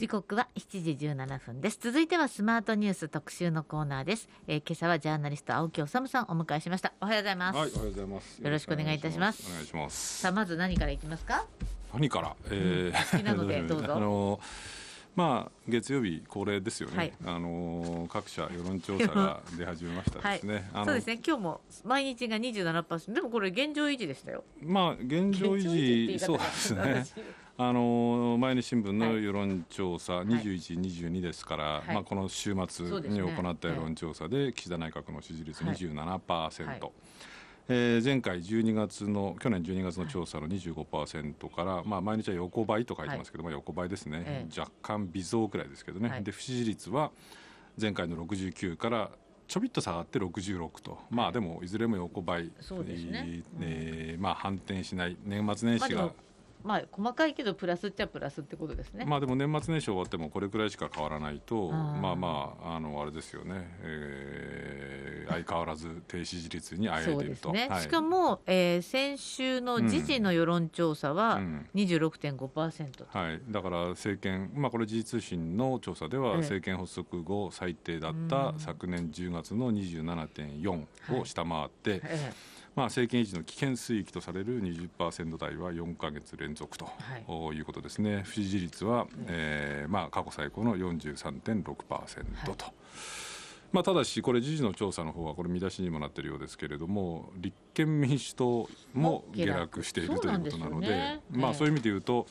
時刻は7時17分です。続いてはスマートニュース特集のコーナーです、えー、今朝はジャーナリスト青木治さんお迎えしました。おはようございます。はいおはようございます。よろしくお願いいたします。お願いします。さあまず何からいきますか？何から、えー、好きなので どうぞ。あのまあ、月曜日恒例ですよね、はい、あの各社世論調査が 出始めましたですね、はい、そうですね。今日も毎日が27%でもこれ現状維持でしたよ。まあ現状維持そうですねあの毎日新聞の世論調査、はい、21、22ですから、はい、まあ、この週末に行った世論調査で、岸田内閣の支持率27%。はい。えー、前回12月の去年12月の調査の25%から、まあ、毎日は横ばいと書いてますけども、横ばいですね、ええ、若干微増くらいですけどね、はい、で不支持率は前回の69からちょびっと下がって66と、まあでもいずれも横ばい、ね。えー、まあ、反転しない、年末年始が。まあ、細かいけどプラスっちゃプラスってことですね。まあでも年末年始終わってもこれくらいしか変わらないと、まあまああのあれですよね、えー、相変わらず低支持率にあえていると。ね。はい、しかも、えー、先週の時事の世論調査は26.5%、うん。うん、はい。だから政権まあこれ時事通信の調査では政権発足後最低だった昨年10月の27.4を下回って。はいええまあ、政権維持の危険水域とされる20%台は4か月連続と、はい、いうことですね、不支持率は、えーまあ、過去最高の43.6%と。はい。まあ、ただし、これ、時事の調査の方は、これ、見出しにもなっているようですけれども、立憲民主党も下落。しているということなので、ね、まあ、そういう意味でいうと、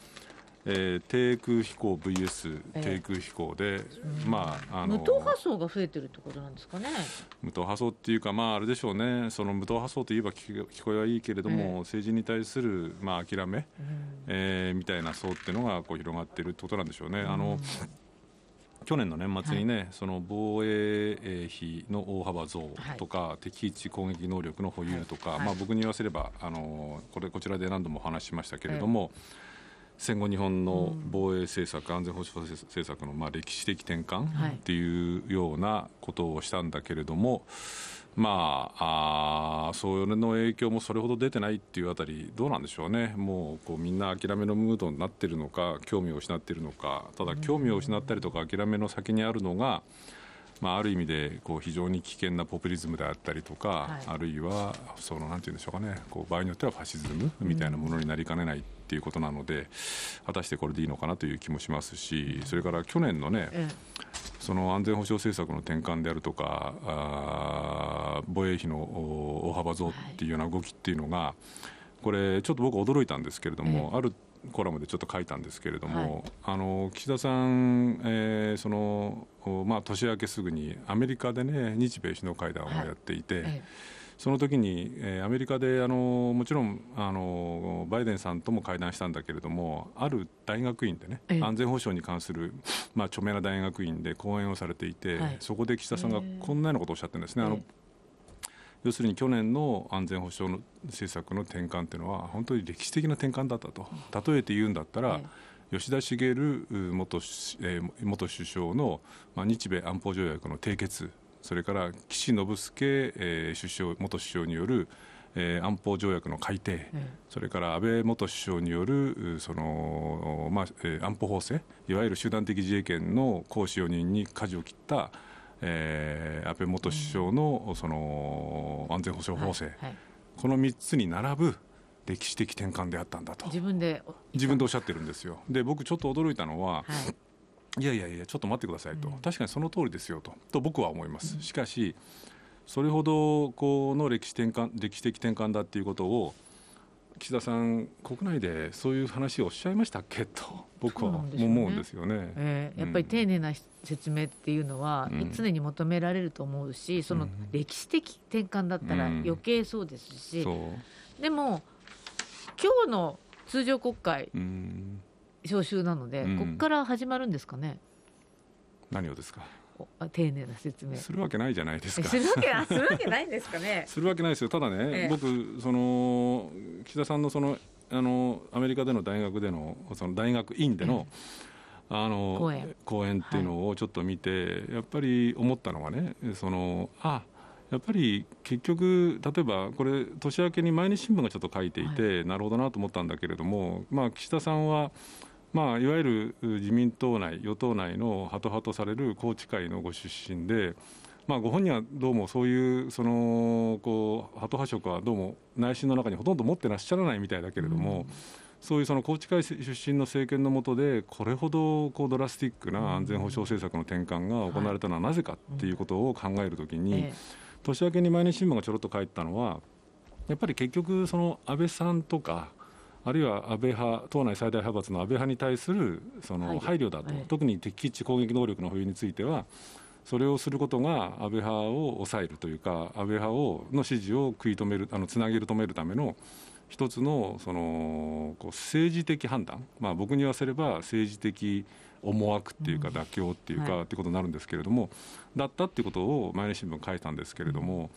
えー、低空飛行 VS 低空飛行で、えー、まああの無党派層が増えてるってことなんですかね。無党派層っていうか、まあ、あれでしょうね、その無党派層といえば聞聞こえはいいけれども、えー、政治に対する、まあ、諦め、うん、えー、みたいな層っていうのがこう広がっているってことなんでしょうね。あの、うん去年の年末にね、はい、その防衛費の大幅増とか、はい、敵基地攻撃能力の保有とか、はい、まあ、僕に言わせればあのこれこちらで何度もお話ししましたけれども、戦後日本の防衛政策、安全保障政策のまあ歴史的転換っていうようなことをしたんだけれども、まあ、あそれの影響もそれほど出てないっていうあたり、どうなんでしょうね、もうこうみんな諦めのムードになっているのか、興味を失っているのか、ただ、興味を失ったりとか、諦めの先にあるのが、まあ、ある意味でこう非常に危険なポピュリズムであったりとか、はい、あるいはそのなんて言うんでしょうかねこう場合によってはファシズムみたいなものになりかねないっていうことなので、果たしてこれでいいのかなという気もしますしそれから去年のね、その安全保障政策の転換であるとかあ防衛費の大幅増っていうような動きっていうのがこれちょっと僕驚いたんですけれども、あるコラムでちょっと書いたんですけれども、はい、あの岸田さん、えーそのまあ、年明けすぐにアメリカで、ね、日米首脳会談をやっていて、はい、その時に、えー、アメリカであのもちろんあのバイデンさんとも会談したんだけれども、ある大学院でね、安全保障に関する、まあ、著名な大学院で講演をされていて、はい、そこで岸田さんがこんなようなことをおっしゃってるんですね。あの要するに去年の安全保障の政策の転換というのは本当に歴史的な転換だったと。例えて言うんだったら、吉田茂元,、えー、元首相の、まあ、日米安保条約の締結それから岸信介、えー、首相元首相によるえー、安保条約の改定、それから安倍元首相によるその、まあえー、安保法制、いわゆる集団的自衛権の行使容認に舵を切ったえー、安倍元首相のその安全保障法制、はいはい、この3つに並ぶ歴史的転換であったんだと。自分で自分でおっしゃってるんですよ。で僕ちょっと驚いたのは、はい、いやいやいやちょっと待ってくださいと、うん、確かにその通りですよと。と僕は思います。しかしそれほどこの歴史転換歴史的転換だっていうことを岸田さん、国内でそういう話をおっしゃいましたっけと、僕は思うんですよね、ねえー、やっぱり丁寧な説明っていうのは、常に求められると思うし、その歴史的転換だったら余計そうですし、でも、今日の通常国会、召集なので、ここから始まるんですかね？何をですか？丁寧な説明。するわけないじゃないですか。するわけ するわけないんですかね？するわけないですよ。ただね、ええ、僕その岸田さんのそのあのアメリカでの大学でのその大学院での、え、あの講演。講演っていうのをちょっと見て、はい、やっぱり思ったのはね、そのあやっぱり結局、例えばこれ、年明けに毎日新聞がちょっと書いていて、はい、なるほどなと思ったんだけれども、まあ、岸田さんは、まあ、いわゆる自民党内、与党内のハト派とされる宏池会のご出身で、まあ、ご本人はどうもそういうそのこうハト派色はどうも内心の中にほとんど持ってらっしゃらないみたいだけれども、うん、そういうその宏池会出身の政権の下でこれほどこうドラスティックな安全保障政策の転換が行われたのはなぜかっていうことを考えるときに、年明けに毎日新聞がちょろっと書いたのはやっぱり結局その安倍さんとかあるいは安倍派、党内最大派閥の安倍派に対するその配慮。だと、特に敵基地攻撃能力の保有については、それをすることが安倍派を抑えるというか、安倍派をの支持を食い止める、あのつなげる、止めるための一つのそのこう政治的判断、まあ、僕に言わせれば政治的思惑っていうか、妥協っていうか、っていうことになるんですけれども、だったっていうことを毎日新聞書いたんですけれども。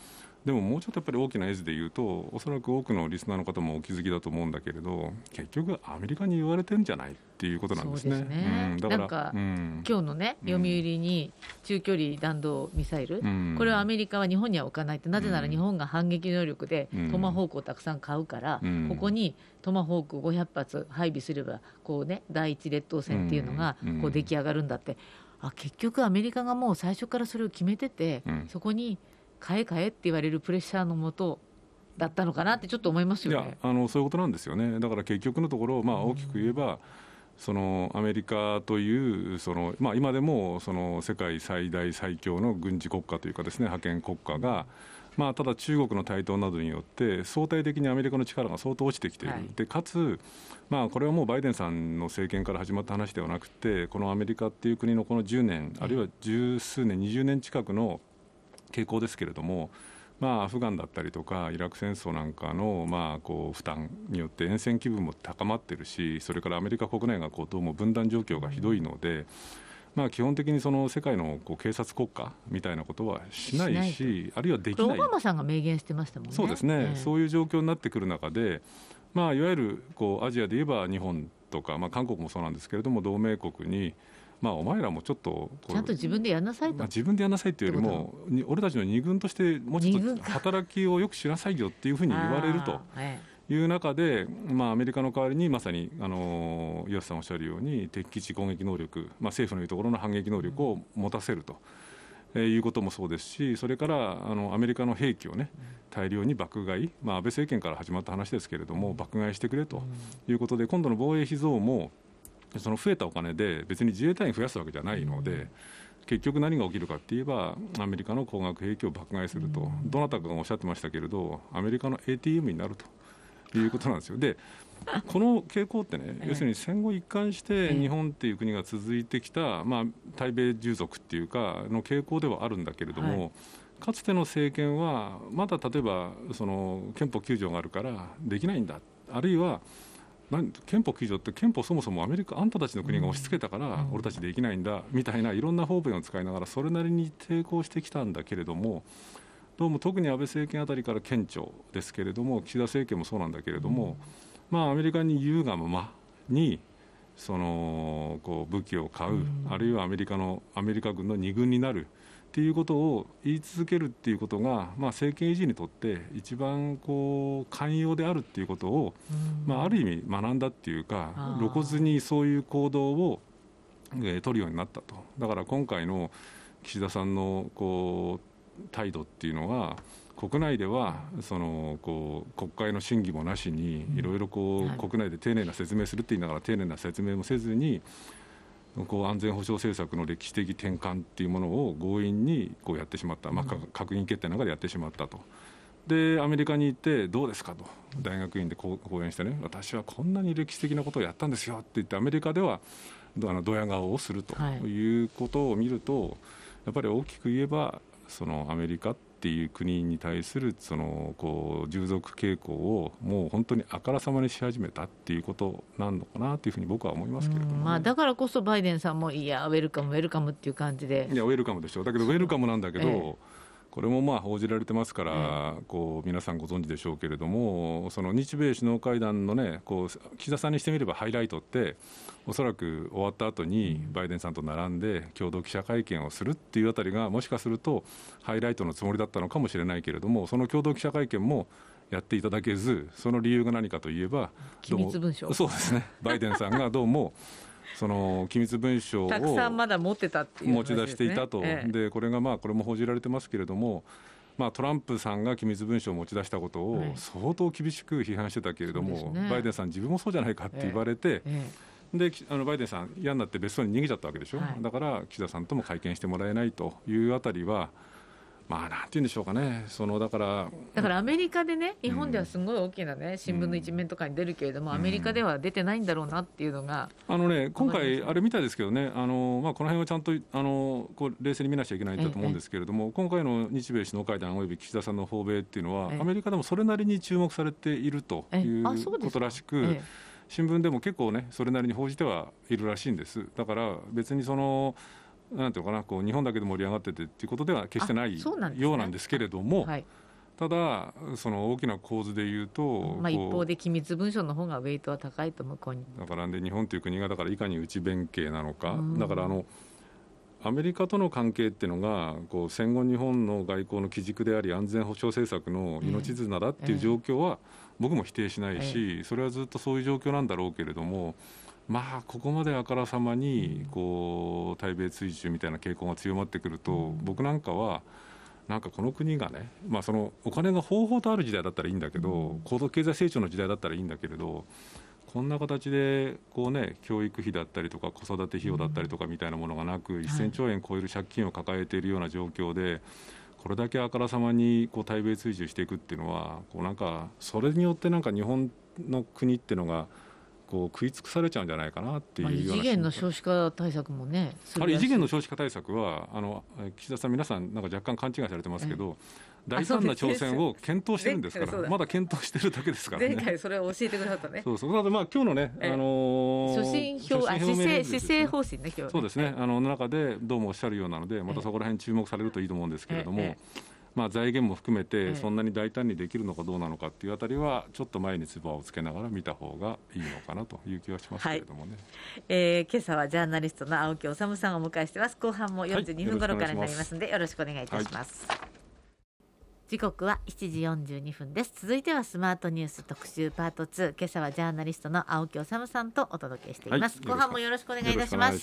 でももうちょっとやっぱり大きな絵図で言うとおそらく多くのリスナーの方もお気づきだと思うんだけれど結局アメリカに言われてるんじゃないっていうことなんですね。すね。うん、だからか、うん、今日のね読売に中距離弾道ミサイル、うん、これはアメリカは日本には置かないって。なぜなら日本が反撃能力でトマホークをたくさん買うから、ここにトマホーク500発配備すればこうね第一列島線っていうのがこう出来上がるんだって。あ結局アメリカがもう最初からそれを決めてて、そこに買え買えって言われるプレッシャーのもとだったのかなってちょっと思いますよ、ね、いやあのそういうことなんですよね。だから結局のところ、まあ、大きく言えば、そのアメリカというその、まあ、今でもその世界最大最強の軍事国家というかですね覇権国家が、まあ、ただ中国の台頭などによって相対的にアメリカの力が相当落ちてきている、はい、でかつ、まあ、これはもうバイデンさんの政権から始まった話ではなくてこのアメリカっていう国のこの10年あるいは十数年20年近くの傾向ですけれども、まあ、アフガンだったりとかイラク戦争なんかの、まあ、こう負担によって厭戦気分も高まっているしそれからアメリカ国内がこうどうも分断状況がひどいので。まあ、基本的にその世界のこう警察国家みたいなことはしないしあるいはできない。オバマさんが明言してましたもんね。そうですね、えー、そういう状況になってくる中で、まあ、いわゆるこうアジアで言えば日本とか、まあ、韓国もそうなんですけれども同盟国にまあ、お前らもちょっとちゃんと自分でやんなさいと、まあ、自分でやんなさいというよりも俺たちの二軍としてもうちょっと働きをよくしなさいよっていうふうに言われると。いう中で、まあ、アメリカの代わりにまさにあの岩瀬さんおっしゃるように敵基地攻撃能力、まあ、政府のいうところの反撃能力を持たせると。えー、いうこともそうですし、それからあのアメリカの兵器をね、大量に爆買い、まあ、安倍政権から始まった話ですけれども、爆買いしてくれということで、今度の防衛費増も、その増えたお金で別に自衛隊員増やすわけじゃないので、結局何が起きるかって言えばアメリカの高額兵器を爆買いすると、どなたかがおっしゃってましたけれどアメリカの ATM になるということなんですよ。で この傾向ってね、要するに戦後一貫して日本っていう国が続いてきた、まあ、対米従属っていうかの傾向ではあるんだけれども、かつての政権はまだ例えばその憲法9条があるからできないんだ。あるいは憲法9条って憲法そもそもアメリカあんたたちの国が押し付けたから俺たちできないんだみたいないろんな方便を使いながらそれなりに抵抗してきたんだけれどもどうも特に安倍政権あたりから顕著ですけれども岸田政権もそうなんだけれども、まあ、アメリカに言うがままにそのこう武器を買う、あるいはアメリカのアメリカ軍の2軍になる。っていうことを言い続けるっていうことが、まあ、政権維持にとって一番こう寛容であるっていうことを、まあ、ある意味学んだっていうか露骨にそういう行動を、えー、取るようになったと。だから今回の岸田さんのこう態度っていうのは国内ではそのこう国会の審議もなしにいろいろこう国内で丁寧な説明するって言いながら丁寧な説明もせずにこう安全保障政策の歴史的転換っていうものを強引にこうやってしまった、まあ、閣議決定の中でやってしまったと。でアメリカに行ってどうですかと。大学院で講演してね。私はこんなに歴史的なことをやったんですよって言ってアメリカではあのドヤ顔をするとい。うことを見ると、はい、やっぱり大きく言えばそのアメリカっていう国に対するそのこう従属傾向をもう本当にあからさまにし始めたっていうことなのかなというふうに僕は思いますけれども、ね、まあ、だからこそバイデンさんもいやウェルカムウェルカムっていう感じで。いやウェルカムでしょう。だけどウェルカムなんだけど、ええこれもまあ報じられてますから、こう皆さんご存知でしょうけれども、その日米首脳会談のね、こう岸田さんにしてみればハイライトって、おそらく終わった後にバイデンさんと並んで共同記者会見をするっていうあたりが、もしかするとハイライトのつもりだったのかもしれないけれども、その共同記者会見もやっていただけず、その理由が何かといえば、機密文書。そうですね、バイデンさんがどうもその機密文書をたくさんまだ持ってたっていう、ね、持ち出していたと、ええ、でこれがまあこれも報じられてますけれども、まあ、トランプさんが機密文書を持ち出したことを相当厳しく批判してたけれども、ね、バイデンさん、自分もそうじゃないかって言われて、え、であのバイデンさん、嫌になって別荘に逃げちゃったわけでしょ、はい、だから岸田さんとも会見してもらえないというあたりは、まあ、なんて言うんでしょうかね、そのだからだからアメリカでね、日本ではすごい大きなね、新聞の一面とかに出るけれども、アメリカでは出てないんだろうなっていうのが、あのね、今回、あれみたいですけどね、あのまあ、この辺はちゃんとあのこう冷静に見なきゃいけないんだと思うんですけれども、今回の日米首脳会談および岸田さんの訪米っていうのは、アメリカでもそれなりに注目されているということらしく。新聞でも結構ね、それなりに報じてはいるらしいんです。だから別にそのなんていうかなこう日本だけで盛り上がっててっていうことでは決してないようなんですけれども。はい。ただ、その大きな構図でいうと、まあ、一方で機密文書の方がウェイトは高いと向こうにだからで日本という国がだからいかに内弁慶なのか、だからあのアメリカとの関係っていうのがこう戦後日本の外交の基軸であり安全保障政策の命綱だっていう状況は僕も否定しないし、それはずっとそういう状況なんだろうけれども。まあここまであからさまにこう対米追従みたいな傾向が強まってくると、僕なんかはなんかこの国がね、まあ、そのお金が方法とある時代だったらいいんだけど、高度経済成長の時代だったらいいんだけれどこんな形でこう、ね、教育費だったりとか子育て費用だったりとかみたいなものがなく、1000兆円超える借金を抱えているような状況で。これだけあからさまにこう対米追従していくっていうのはこうなんかそれによってなんか日本の国っていうのがこう食い尽くされちゃうんじゃないかなっていうような、まあ、異次元の少子化対策もねあれ異次元の少子化対策はあの岸田さん皆さんなんか若干勘違いされてますけど、大胆な挑戦を検討してるんですからまだ検討してるだけですからね。前回それを教えてくださったね。そうそう。まあ今日のね、あのー、初心表姿勢姿勢方針ね今日、ね、そうですね。あの中でどうもおっしゃるようなのでまたそこら辺注目されるといいと思うんですけれども、ええまあ、財源も含めてそんなに大胆にできるのかどうなのかっていうあたりはちょっと前につばをつけながら見た方がいいのかなという気はしますけれどもね、はい、えー、今朝はジャーナリストの青木治さんをお迎えしてます。後半も42分頃からになりますので、よろしくお願いいたします、はい、時刻は7時42分です。続いてはスマートニュース特集パート2今朝はジャーナリストの青木治さんとお届けしています、はい、後半もよろしくお願いいたします。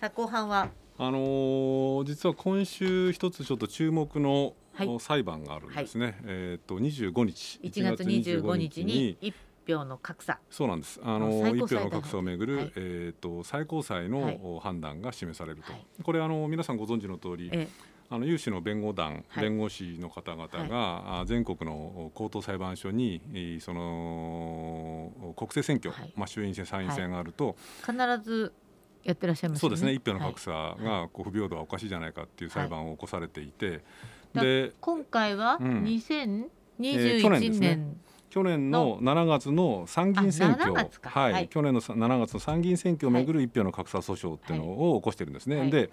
さあ後半は？あのー、実は今週一つちょっと注目の裁判があるんですね、はい、えっ、ー、と25日。1月25日に一票の格差。そうなんです。あの一票の格差をめぐる、はい、えっ、ー、と最高裁の判断が示されると、はい、これあの皆さんご存知の通り、えあの有志の弁護団、弁護士の方々が、全国の高等裁判所にその国政選挙、まあ、衆院選参院選があると、必ずやってらっしゃいます、ね、そうですね。一票の格差がこう不平等はおかしいじゃないかっていう裁判を起こされていて、で今回は2021年、去年の7月の参議院選挙、はい、はい、去年の7月の参議院選挙をめぐる一票の格差訴訟っていうのを起こしてるんですね。はい、で、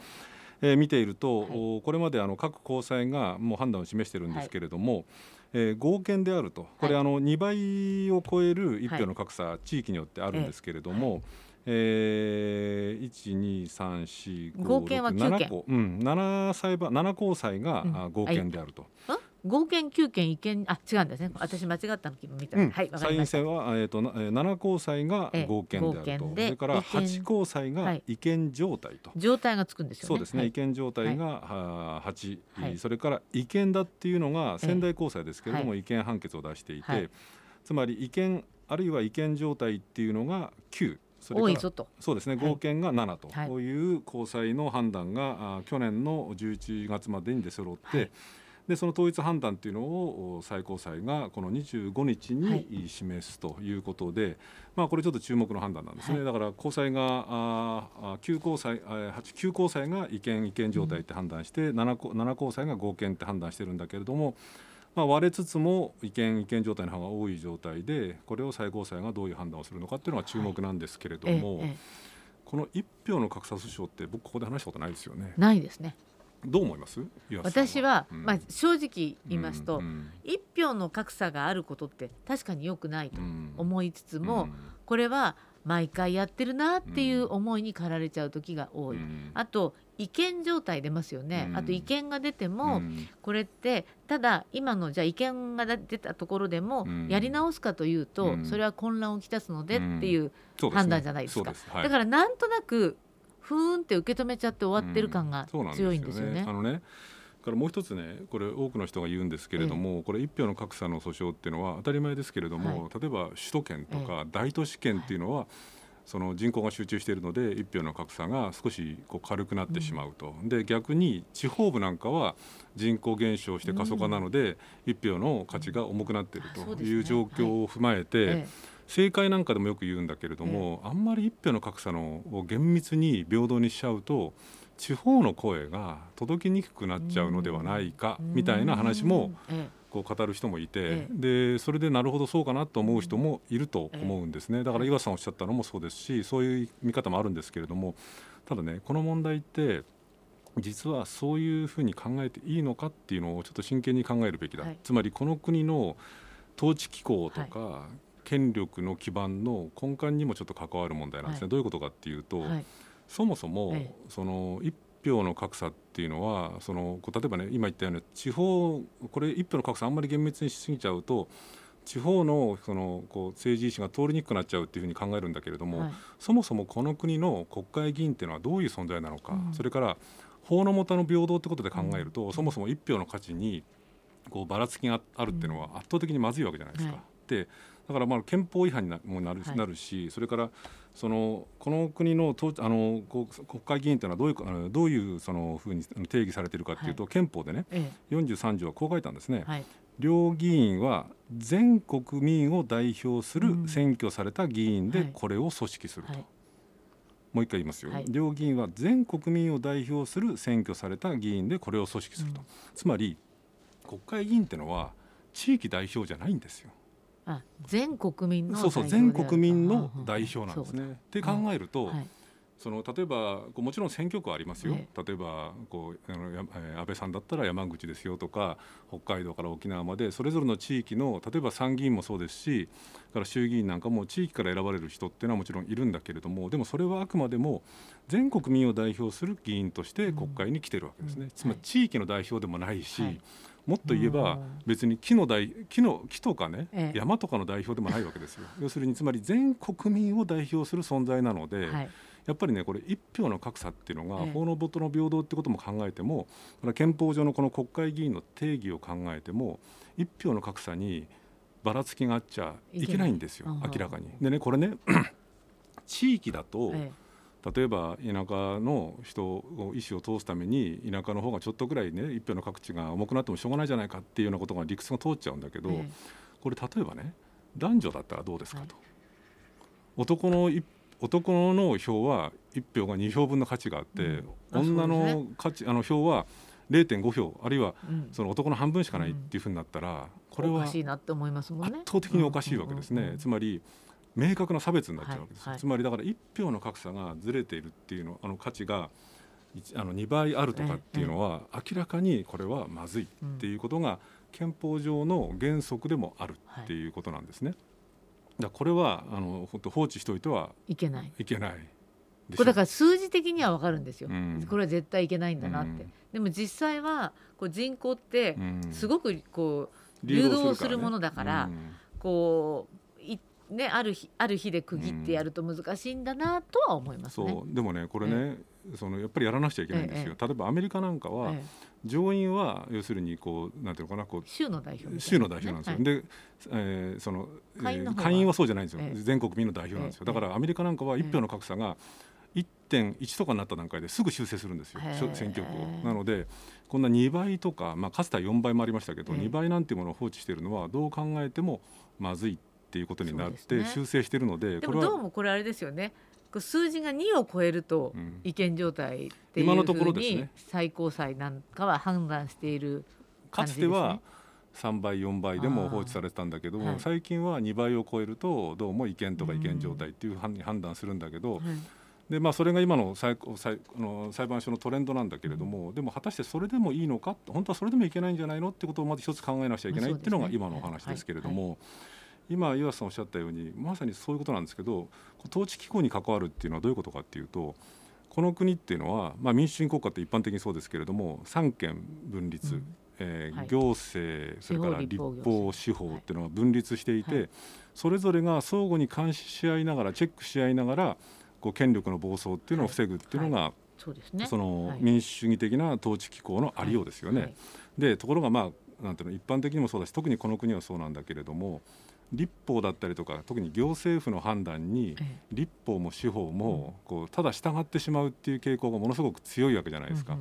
えー、見ていると、はい、これまであの各高裁がもう判断を示してるんですけれども、はい、えー、合憲であると。これ、あの2倍を超える一票の格差、地域によってあるんですけれども、えー、1、2、3、4、5、合憲は9件、うん、7裁判7高裁が、うん、合憲であると。合憲9件違憲あ違うんですね。私間違ったのみたい、うん、はい参院選は、えーと、と7高裁が合憲であると、それから8高裁が違憲状態と、はい、状態がつくんですよね。そうですね、はい、違憲状態が、はい、8、はい、それから違憲だっていうのが仙台高裁ですけれども、違憲判決を出していて、つまり違憲あるいは違憲状態っていうのが9多いぞと。そうですね。合憲が7と、はい、いう高裁の判断が、去年の11月までに出揃って、はい、でその統一判断というのを最高裁がこの25日に示すということで、はい、まあ、これちょっと注目の判断なんですね、だから高裁があ9高裁9高裁が違憲違憲状態って判断して、うん、7, 7高裁が合憲って判断してるんだけれどもまあ、割れつつも違憲違憲状態の方が多い状態でこれを最高裁がどういう判断をするのかっていうのが注目なんですけれども、はいええ、この一票の格差訴訟って僕ここで話したことないですよね？ないですね。どう思います？私は、うん、まあ、正直言いますと、うん一票の格差があることって確かによくないと思いつつも、うん、これは毎回やってるなっていう思いに駆られちゃう時が多い、うん、あと違憲状態出ますよね、うん、あと違憲が出ても、うん、これってただ今のじゃあ違憲が出たところでもやり直すかというと、それは混乱をきたすのでっていう判断じゃないですか、す。ねはい、だからなんとなくふーんって受け止めちゃって終わってる感が強いんですよね。あのねからもう一つねこれ多くの人が言うんですけれども、ええ、これ一票の格差の訴訟っていうのは当たり前ですけれども、はい、例えば首都圏とか大都市圏っていうのは、はい、その人口が集中しているので一票の格差が少しこう軽くなってしまうと、うん、で逆に地方部なんかは人口減少して過疎化なので、うん、一票の価値が重くなっているという状況を踏まえて、はい。政界なんかでもよく言うんだけれども、あんまり一票の格差のを厳密に平等にしちゃうと地方の声が届きにくくなっちゃうのではないかみたいな話もこう語る人もいてでそれでなるほどそうかなと思う人もいると思うんですね。だから岩さんおっしゃったのもそうですしそういう見方もあるんですけれどもただねこの問題って実はそういうふうに考えていいのかっていうのをちょっと真剣に考えるべきだ、はい、つまりこの国の統治機構とか、はい、権力の基盤の根幹にもちょっと関わる問題なんですね、はい、どういうことかっていうと、そもそも、ええ、その一票の格差っていうのはその例えばね今言ったように地方これ一票の格差あんまり厳密にしすぎちゃうと地方のそのこう政治意思が通りにくくなっちゃうっていうふうに考えるんだけれども、はい、そもそもこの国の国会議員っていうのはどういう存在なのか、うん、それから法の下の平等ってことで考えると、うん、そもそも一票の価値にこうばらつきがあるっていうのは圧倒的にまずいわけじゃないですか。はい、でだからまあ憲法違反にもなる,、なるしそれからそのこの国のあの国会議員というのはどういうどういうそのふうに定義されているかというと、はい、憲法でね、ええ、43条はこう書いたんですね。はい、両議員は全国民を代表する選挙された議員でこれを組織すると。はい、もう一回言いますよ、両議員は全国民を代表する選挙された議員でこれを組織すると、うん、つまり国会議員っていうのは地域代表じゃないんですよ。全国民のそうそう全国民の代表なんですね。って考えると、はい、その例えばもちろん選挙区はありますよ、例えばこうあの安倍さんだったら山口ですよとか北海道から沖縄までそれぞれの地域の例えば参議院もそうですしから衆議院なんかも地域から選ばれる人っていうのはもちろんいるんだけれどもでもそれはあくまでも全国民を代表する議員として国会に来てるわけですね、うん、つまり地域の代表でもないし、はいもっと言えば別に木の代木の木とかね、ええ、山とかの代表でもないわけですよ。要するにつまり全国民を代表する存在なので、はい、やっぱりねこれ一票の格差っていうのが、法の元の平等ってことも考えても憲法上のこの国会議員の定義を考えても一票の格差にばらつきがあっちゃいけないんですよ明らかに。でねこれね地域だと、ええ例えば田舎の人を意思を通すために田舎の方がちょっとぐらいね一票の各地が重くなってもしょうがないじゃないかっていうようなことが理屈が通っちゃうんだけど、えこれ例えばね男女だったらどうですかと。はい、男の男の票は1票が2票分の価値があって、うん。女の価値あの票は0.5票あるいはその男の半分しかないっていうふうになったら、これは圧倒的におかしいわけですね。つまり明確な差別になっちゃうわけです、はいはい、つまりだから1票の格差がずれているっていうのあの価値があの2倍あるとかっていうのは、明らかにこれはまずいっていうことが憲法上の原則でもあるっていうことなんですね。だこれはあの本当放置しておいてはいけない。いけないこれだから数字的には分かるんですよ、うん、これは絶対いけないんだなって、うん、でも実際はこう人口ってすごくこう流動するものだから、こうね、ある日ある日で区切ってやると難しいんだなとは思います、ね。うん、でもねこれね、えそのやっぱりやらなくちゃいけないんですよ、え、例えばアメリカなんかは、上院は要するにこうなんていうのかなこう州の代表、州の代表なんですよ、はい、で、えー、その下院は。そうじゃないんですよ、全国民の代表なんですよ、だからアメリカなんかは一票の格差が1.1とかになった段階ですぐ修正するんですよ選挙区を。なのでこんな2倍とか、まあ、かつては4倍もありましたけど、2倍なんていうものを放置しているのはどう考えてもまずいっていうことになって修正しているのででもどうもこれあれですよね。数字が2を超えると違憲状態っていうふうに最高裁なんかは判断しているかつては3倍4倍でも放置されてたんだけど、はい、最近は2倍を超えるとどうも違憲とか違憲状態っていうふうに判断するんだけど、でまあ、それが今の裁裁の裁判所のトレンドなんだけれども、でも果たしてそれでもいいのか？本当はそれでもいけないんじゃないの？ってことをまず一つ考えなくちゃいけないっていうのが今のお話ですけれども。今岩瀬さんおっしゃったようにまさにそういうことなんですけど統治機構に関わるっていうのはどういうことかっていうとこの国っていうのは、まあ、民主主義国家って一般的にそうですけれども三権分立、うん、えーはい、行政それから立法司法っていうのは分立していて、はい、それぞれが相互に監視し合いながらチェックし合いながらこう権力の暴走っていうのを防ぐっていうのが、はい。そうですね、その民主主義的な統治機構のありようですよね。でところがまあなんていうの一般的にもそうだし特にこの国はそうなんだけれども立法だったりとか特に行政府の判断に立法も司法もこうただ従ってしまうっていう傾向がものすごく強いわけじゃないですか。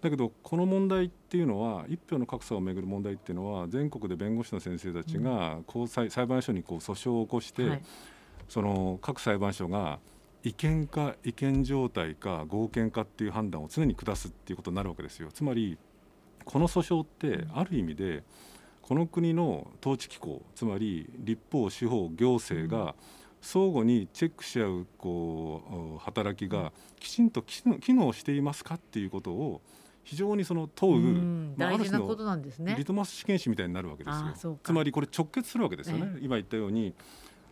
だけどこの問題っていうのは一票の格差をめぐる問題っていうのは全国で弁護士の先生たちが高裁裁判所にこう訴訟を起こして、その各裁判所が違憲か違憲状態か合憲かっていう判断を常に下すっていうことになるわけですよ。つまりこの訴訟ってある意味でこの国の統治機構つまり立法司法行政が相互にチェックし合うこう働きがきちんと機能していますかっていうことを非常にその問う、まあ、大事なことなんですね。リトマス試験紙みたいになるわけですよ。つまりこれ直結するわけですよね、ええ、今言ったように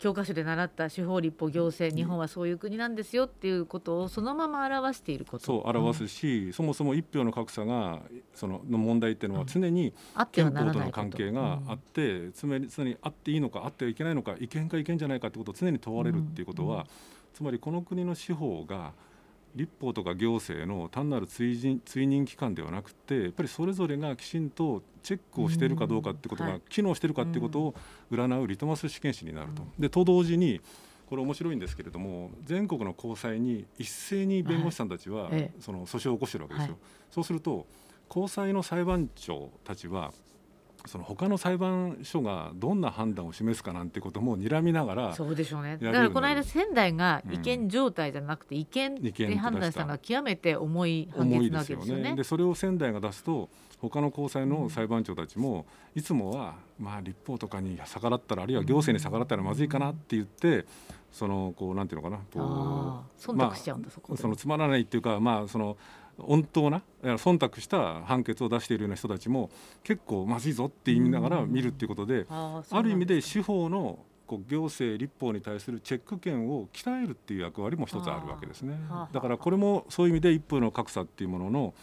教科書で習った司法立法行政日本はそういう国なんですよっていうことをそのまま表していること。そう表すし、うん、そもそも一票の格差がそのの問題っていうのは常に憲法との関係があって、常に常にあっていいのかあってはいけないのか違憲か違憲じゃないかってことを常に問われるっていうことは、うん、つまりこの国の司法が立法とか行政の単なる追認追認機関ではなくてやっぱりそれぞれがきちんとチェックをしているかどうかってことが機能しているかってことを占うリトマス試験紙になると。でと同時にこれ面白いんですけれども全国の高裁に一斉に弁護士さんたちはその訴訟を起こしてるわけですよ。そうすると高裁の裁判長たちはその他の裁判所がどんな判断を示すかなんてことも睨みながらそうでしょうね。だからこの間仙台が違憲状態じゃなくて違憲って判断したのは極めて重い判決なわけですよね。で、ね、それを仙台が出すと他の高裁の裁判長たちも、いつもはまあ立法とかに逆らったらあるいは行政に逆らったらまずいかなって言って、そのこうなんていうのかなこう忖度しちゃうんだ、そこそのつまらないっていうかまあその温当な忖度した判決を出しているような人たちも結構まずいぞって言いながら見るっていうことで、ある意味で司法のこう行政立法に対するチェック権を鍛えるっていう役割も一つあるわけですね。だからこれもそういう意味で一夫の格差っていうものの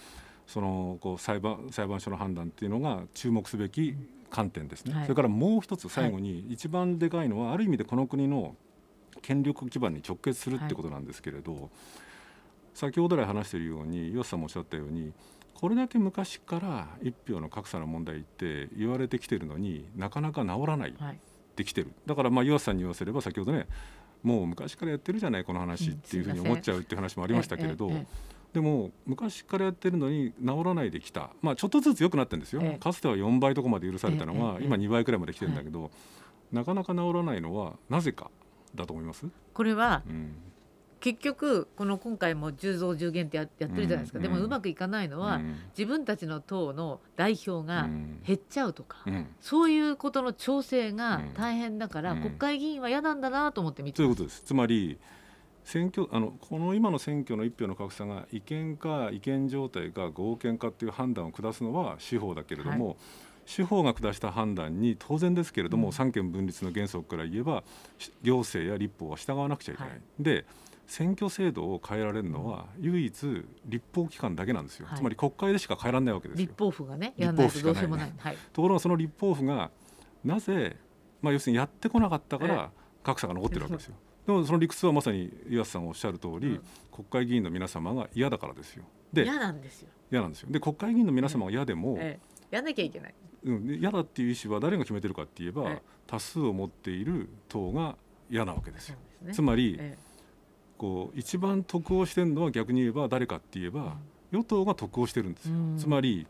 そのこう裁判裁判所の判断っていうのが注目すべき観点ですね。はい、それからもう一つ最後に一番でかいのはある意味でこの国の権力基盤に直結するってことなんですけれど、はい先ほど来話しているように岩瀬さんもおっしゃったようにこれだけ昔から一票の格差の問題って言われてきてるのになかなか治らないできてる、はい、だからまあ岩瀬さんに言わせれば先ほどねもう昔からやってるじゃないこの話っていうふうに思っちゃうっていう話もありましたけれど、でも昔からやってるのに治らないできた、まあ、ちょっとずつ良くなってるんですよ、かつては4倍とかまで許されたのが、今2倍くらいまで来てるんだけど、なかなか治らないのはなぜかだと思います？これは、うん結局この今回も10増10減ってやってるじゃないですか、うん、でもうまくいかないのは、うん、自分たちの党の代表が減っちゃうとか、うん、そういうことの調整が大変だから、国会議員は嫌なんだなと思って見て。そういうことです。つまり選挙あのこの今の選挙の一票の格差が違憲か違憲状態か合憲かっていう判断を下すのは司法だけれども、はい。司法が下した判断に当然ですけれども、うん、三権分立の原則から言えば行政や立法は従わなくちゃいけない。はい、で選挙制度を変えられるのは唯一立法機関だけなんですよ、はい、つまり国会でしか変えられないわけですよ。立法府がねやらないとどうしようもない、はい、ところがその立法府がなぜ、まあ、要するにやってこなかったから格差が残ってるわけですよ、でもその理屈はまさに岩瀬さんがおっしゃる通り、うん、国会議員の皆様が嫌だからですよ。で嫌なんですよ。嫌なんですよ。で国会議員の皆様が嫌でも、ええ。やんなきゃいけない、うん、嫌だっていう意思は誰が決めてるかって言えば、え、多数を持っている党が嫌なわけですよ、ね、つまり、こう一番得をしてるのは逆に言えば誰かって言えば、与党が得をしてるんですよ、つまり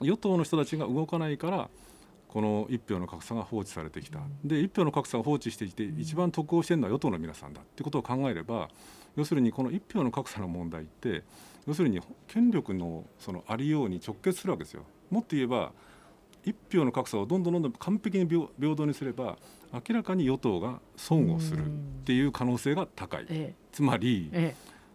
与党の人たちが動かないからこの一票の格差が放置されてきた、で一票の格差を放置していて一番得をしてるのは与党の皆さんだってことを考えれば要するにこの一票の格差の問題って要するに権力のそのありように直結するわけですよ。もっと言えば一票の格差をどんどんどんどん完璧に平等にすれば明らかに与党が損をするっていう可能性が高い、つまり、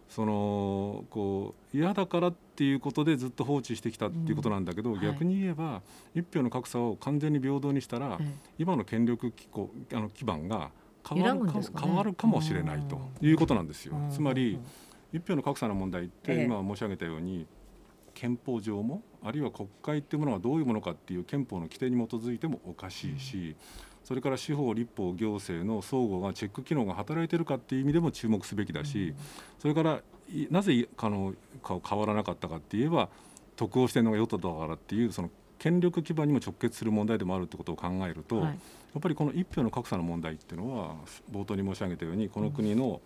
そのこう嫌だからっていうことでずっと放置してきたっていうことなんだけど、うん、逆に言えば、はい、一票の格差を完全に平等にしたら、今の権力機構あの基盤が変わるか、ね、変わるかもしれないということなんですよ。つまり一票の格差の問題って今申し上げたように、憲法上もあるいは国会っていうものはどういうものかっていう憲法の規定に基づいてもおかしいし、それから司法立法行政の相互がチェック機能が働いているかっていう意味でも注目すべきだし、それからなぜあの変わらなかったかって言えば得をしてるのが与党だからっていうその権力基盤にも直結する問題でもあるってことを考えると、はい、やっぱりこの一票の格差の問題っていうのは冒頭に申し上げたようにこの国の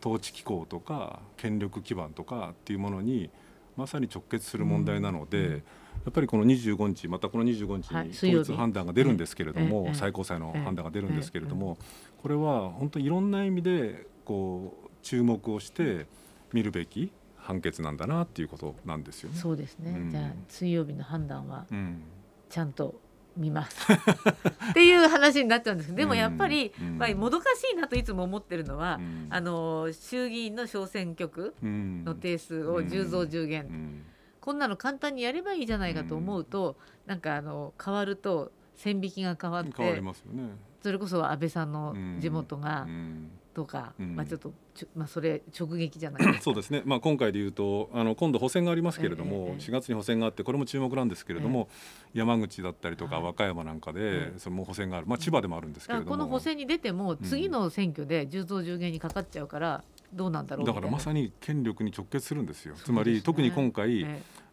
統治機構とか権力基盤とかっていうものにまさに直結する問題なので、うん、やっぱりこの25日またこの25日に統一判断が出るんですけれども、はい、最高裁の判断が出るんですけれども、これは本当にいろんな意味でこう注目をして見るべき判決なんだなっていうことなんですよね。そうですね、うん、じゃあ水曜日の判断はちゃんと見ます。っていう話になっちゃうんです。けどでもやっぱり、まあ、もどかしいなといつも思ってるのは、あの衆議院の小選挙区の定数を10増10減、こんなの簡単にやればいいじゃないかと思うと、なんかあの変わると線引きが変わって変わりますよね。それこそ安倍さんの地元がとか、うん、まあ、ちょっとまあ、それ直撃じゃないそうですね、まあ、今回でいうとあの今度補選がありますけれども、ええ、4月に補選があってこれも注目なんですけれども、え、山口だったりとか和歌山なんかで、その補選がある、まあ、千葉でもあるんですけれども。この補選に出ても次の選挙で10増10減にかかっちゃうから、どうなんだろうだからまさに権力に直結するんですよ。すね、つまり特に今回、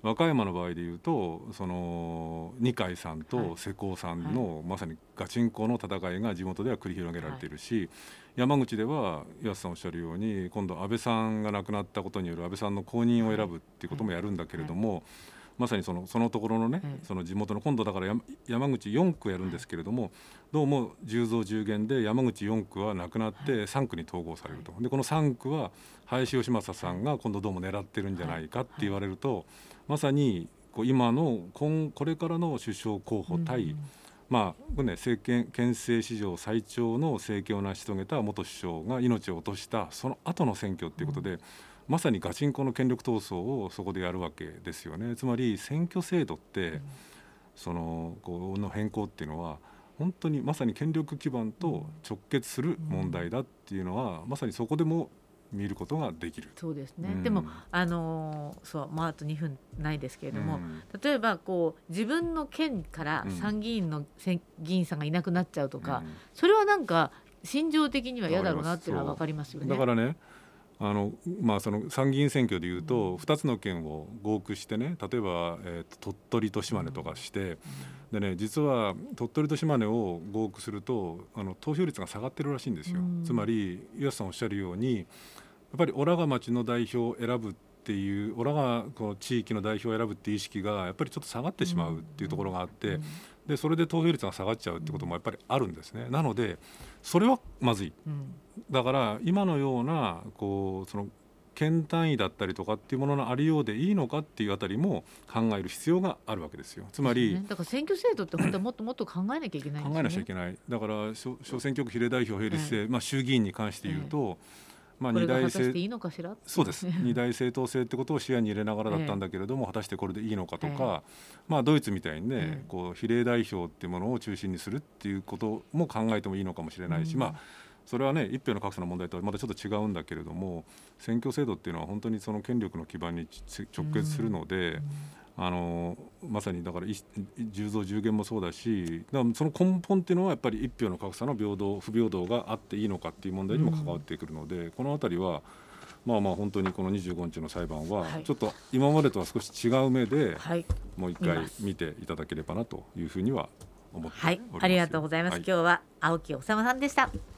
和歌山の場合でいうとその二階さんと世耕さんの、まさにガチンコの戦いが地元では繰り広げられているし、山口では岩瀬さんおっしゃるように今度安倍さんが亡くなったことによる安倍さんの後任を選ぶっていうこともやるんだけれども、まさにそのそのところのね、その地元の今度だから山口4区やるんですけれども、どうも10増10減で山口4区はなくなって3区に統合されると、でこの3区は林芳正さんが今度どうも狙ってるんじゃないかって言われると、まさにこう今の今これからの首相候補対、まあね、政権憲政史上最長の政権を成し遂げた元首相が命を落としたその後の選挙ということで、うん、まさにガチンコの権力闘争をそこでやるわけですよね。つまり選挙制度って、うん、そのこの変更っていうのは本当にまさに権力基盤と直結する問題だっていうのは、まさにそこでも見ることができる。そうですね。うん、でもあのそうまああと2分ないですけれども、うん、例えばこう自分の県から参議院の議員さんがいなくなっちゃうとか、うん、それはなんか心情的には嫌だろうなっていうのはわかりますよね。だからね。あのまあ、その参議院選挙でいうと、2つの県を合区してね例えば、えー、鳥取と島根とかして、でね、実は鳥取と島根を合区するとあの投票率が下がってるらしいんですよ。つまり岩瀬さんおっしゃるようにっぱりオラが町の代表を選ぶっていうオラが地域の代表を選ぶっていう意識がやっぱりちょっと下がってしまうっていうところがあって、でそれで投票率が下がっちゃうってこともやっぱりあるんですね。なのでそれはまずい、だから今のようなこうその県単位だったりとかっていうもののありようでいいのかっていうあたりも考える必要があるわけですよ。つまり、ね、だから選挙制度って本当はもっともっと考えなきゃいけない、ね、考えなきゃいけない。だから小小選挙区比例代表並立制、はい、まあ衆議院に関して言うと。えまあ、二大政そうです。二大政党制ってことを視野に入れながらだったんだけれども、え果たしてこれでいいのかとか、えまあ、ドイツみたいにね、えこう比例代表っていうものを中心にするっていうことも考えてもいいのかもしれないし、うん、まあそれはね一票の格差の問題とはまたちょっと違うんだけれども選挙制度っていうのは本当にその権力の基盤に直結するので、うんあのまさにだから10増10減もそうだしだその根本っていうのはやっぱり一票の格差の平等不平等があっていいのかっていう問題にも関わってくるので、うん、この辺りはまあまあ本当にこの25日の裁判はちょっと今までとは少し違う目でもう一回見ていただければなというふうには思っております、はい、ありがとうございます、はい、今日は青木治さんでした。